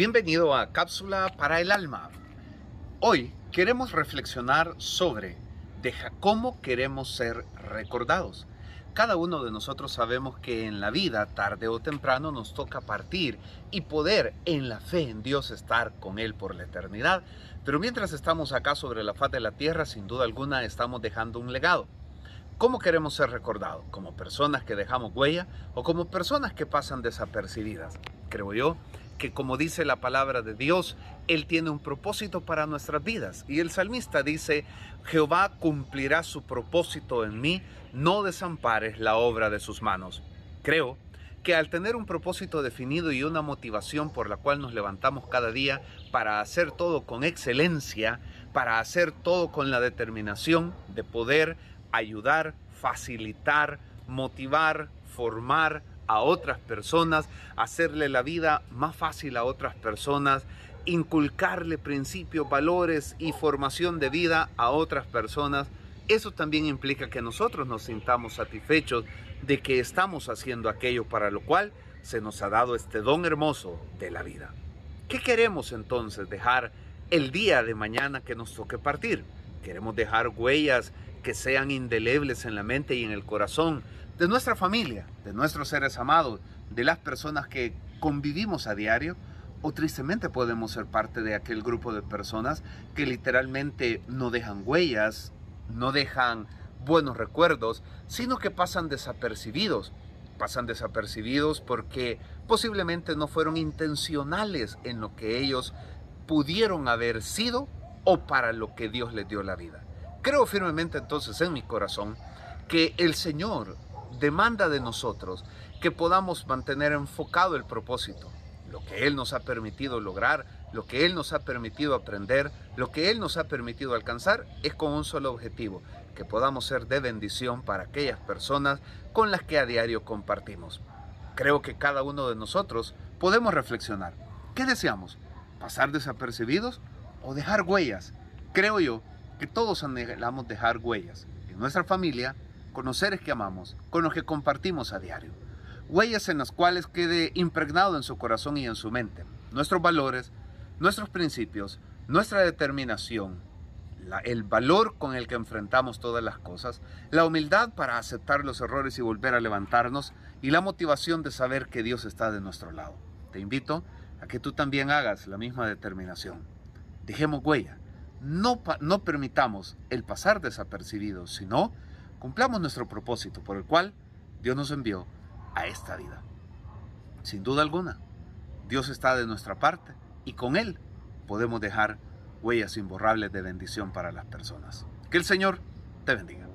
Bienvenido a Cápsula para el Alma. Hoy queremos reflexionar sobre deja cómo queremos ser recordados. Cada uno de nosotros sabemos que en la vida, tarde o temprano, nos toca partir y poder en la fe en Dios estar con Él por la eternidad. Pero mientras estamos acá sobre la faz de la tierra, sin duda alguna estamos dejando un legado. ¿Cómo queremos ser recordados? ¿Como personas que dejamos huella o como personas que pasan desapercibidas? Creo yo que como dice la palabra de Dios, Él tiene un propósito para nuestras vidas. Y el salmista dice, Jehová cumplirá su propósito en mí, no desampares la obra de sus manos. Creo que al tener un propósito definido y una motivación por la cual nos levantamos cada día para hacer todo con excelencia, para hacer todo con la determinación de poder ayudar, facilitar, motivar, formar a otras personas, hacerle la vida más fácil a otras personas, inculcarle principios, valores y formación de vida a otras personas. Eso también implica que nosotros nos sintamos satisfechos de que estamos haciendo aquello para lo cual se nos ha dado este don hermoso de la vida. ¿Qué queremos entonces dejar el día de mañana que nos toque partir? Queremos dejar huellas que sean indelebles en la mente y en el corazón de nuestra familia, de nuestros seres amados, de las personas que convivimos a diario, o tristemente podemos ser parte de aquel grupo de personas que literalmente no dejan huellas, no dejan buenos recuerdos, sino que pasan desapercibidos. Pasan desapercibidos porque posiblemente no fueron intencionales en lo que ellos pudieron haber sido o para lo que Dios les dio la vida. Creo firmemente entonces en mi corazón que el Señor demanda de nosotros que podamos mantener enfocado el propósito, lo que Él nos ha permitido lograr, lo que Él nos ha permitido aprender, lo que Él nos ha permitido alcanzar, es con un solo objetivo, que podamos ser de bendición para aquellas personas con las que a diario compartimos. Creo que cada uno de nosotros podemos reflexionar. ¿Qué deseamos? ¿Pasar desapercibidos o dejar huellas? Creo yo que todos anhelamos dejar huellas en nuestra familia, con que amamos, con los que compartimos a diario. Huellas en las cuales quede impregnado en su corazón y en su mente nuestros valores, nuestros principios, nuestra determinación, el valor con el que enfrentamos todas las cosas, la humildad para aceptar los errores y volver a levantarnos y la motivación de saber que Dios está de nuestro lado. Te invito a que tú también hagas la misma determinación. Dejemos huella no, no permitamos el pasar desapercibido, sino cumplamos nuestro propósito por el cual Dios nos envió a esta vida. Sin duda alguna, Dios está de nuestra parte y con Él podemos dejar huellas imborrables de bendición para las personas. Que el Señor te bendiga.